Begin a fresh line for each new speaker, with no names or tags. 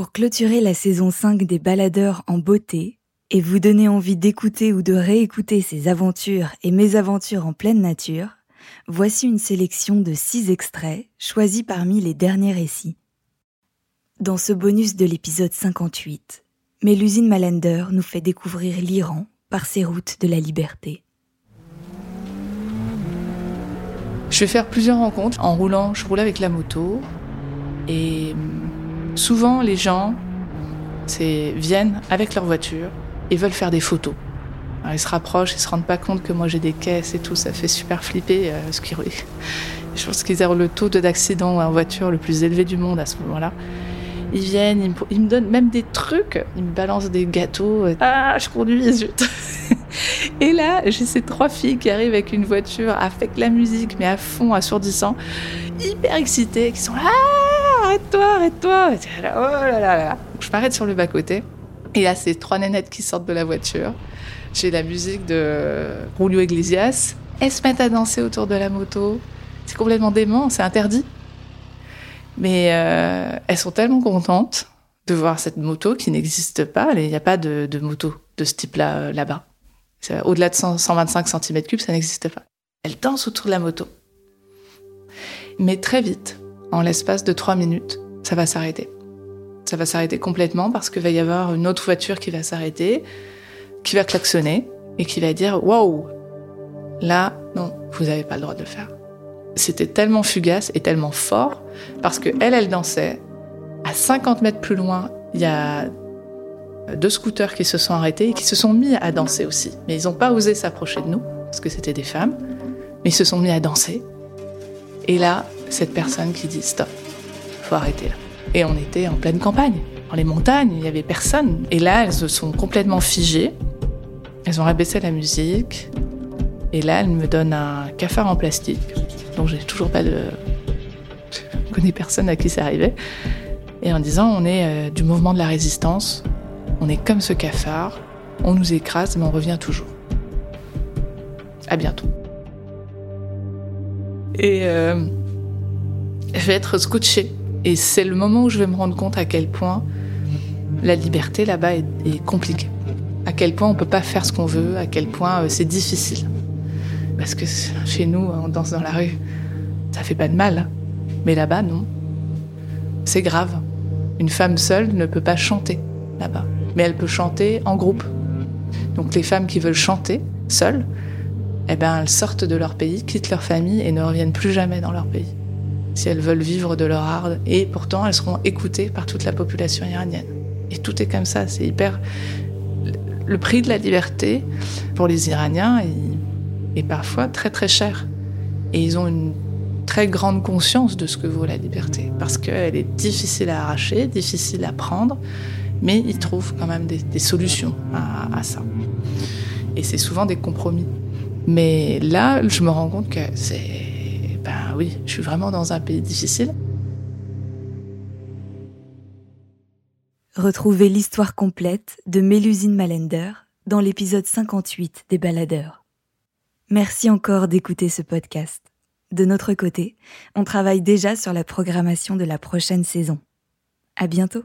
Pour clôturer la saison 5 des baladeurs en beauté et vous donner envie d'écouter ou de réécouter ces aventures et mésaventures en pleine nature, voici une sélection de 6 extraits choisis parmi les derniers récits. Dans ce bonus de l'épisode 58, Mélusine Malender nous fait découvrir l'Iran par ses routes de la liberté.
Je vais faire plusieurs rencontres en roulant. Je roule avec la moto. Et souvent, les gens viennent avec leur voiture et veulent faire des photos. ils se rapprochent, ils se rendent pas compte que moi j'ai des caisses et tout. Ça fait super flipper. Euh. Je pense qu'ils ont le taux d'accident en voiture le plus élevé du monde à ce moment-là. Ils viennent, ils me, donnent même des trucs. Ils me balancent des gâteaux. Ah, je conduis, zut. Et là, j'ai ces trois filles qui arrivent avec une voiture, avec la musique, mais à fond, assourdissant, hyper excitées, qui sont là, ah, arrête-toi, arrête-toi. Oh là là. Je m'arrête sur le bas-côté. Et là, ces trois nénettes qui sortent de la voiture. J'ai la musique de Julio Iglesias. Elles se mettent à danser autour de la moto. C'est complètement dément, c'est interdit. Mais euh, elles sont tellement contentes de voir cette moto qui n'existe pas. Il n'y a pas de, moto de ce type-là euh, là-bas. Au-delà de 125 cm3, ça n'existe pas. Elles dansent autour de la moto. Mais très vite, en l'espace de trois minutes, ça va s'arrêter. Ça va s'arrêter complètement parce qu'il va y avoir une autre voiture qui va s'arrêter, qui va klaxonner et qui va dire Waouh Là, non, vous n'avez pas le droit de le faire. C'était tellement fugace et tellement fort parce que elle, elle dansait. À 50 mètres plus loin, il y a deux scooters qui se sont arrêtés et qui se sont mis à danser aussi. Mais ils n'ont pas osé s'approcher de nous parce que c'était des femmes. Mais ils se sont mis à danser. Et là, cette personne qui dit stop, faut arrêter là. Et on était en pleine campagne, dans les montagnes, il n'y avait personne. Et là, elles se sont complètement figées. Elles ont rabaissé la musique. Et là, elles me donnent un cafard en plastique donc j'ai toujours pas de. Je connais personne à qui c'est arrivé. Et en disant, on est euh, du mouvement de la résistance, on est comme ce cafard, on nous écrase, mais on revient toujours. À bientôt. Et euh, je vais être scotché. Et c'est le moment où je vais me rendre compte à quel point la liberté là-bas est, compliquée. À quel point on peut pas faire ce qu'on veut, à quel point euh, c'est difficile. Parce que chez nous, on danse dans la rue. Ça fait pas de mal. Mais là-bas, non. C'est grave. Une femme seule ne peut pas chanter là-bas. Mais elle peut chanter en groupe. Donc les femmes qui veulent chanter seules, eh ben, elles sortent de leur pays, quittent leur famille et ne reviennent plus jamais dans leur pays. Si elles veulent vivre de leur art. Et pourtant, elles seront écoutées par toute la population iranienne. Et tout est comme ça. C'est hyper. Le prix de la liberté, pour les Iraniens, et parfois très très cher. Et ils ont une très grande conscience de ce que vaut la liberté, parce qu'elle est difficile à arracher, difficile à prendre, mais ils trouvent quand même des, solutions à, ça. Et c'est souvent des compromis. Mais là, je me rends compte que c'est... Ben oui, je suis vraiment dans un pays difficile.
Retrouvez l'histoire complète de Mélusine Malender dans l'épisode 58 des Baladeurs. Merci encore d'écouter ce podcast. De notre côté, on travaille déjà sur la programmation de la prochaine saison. À bientôt!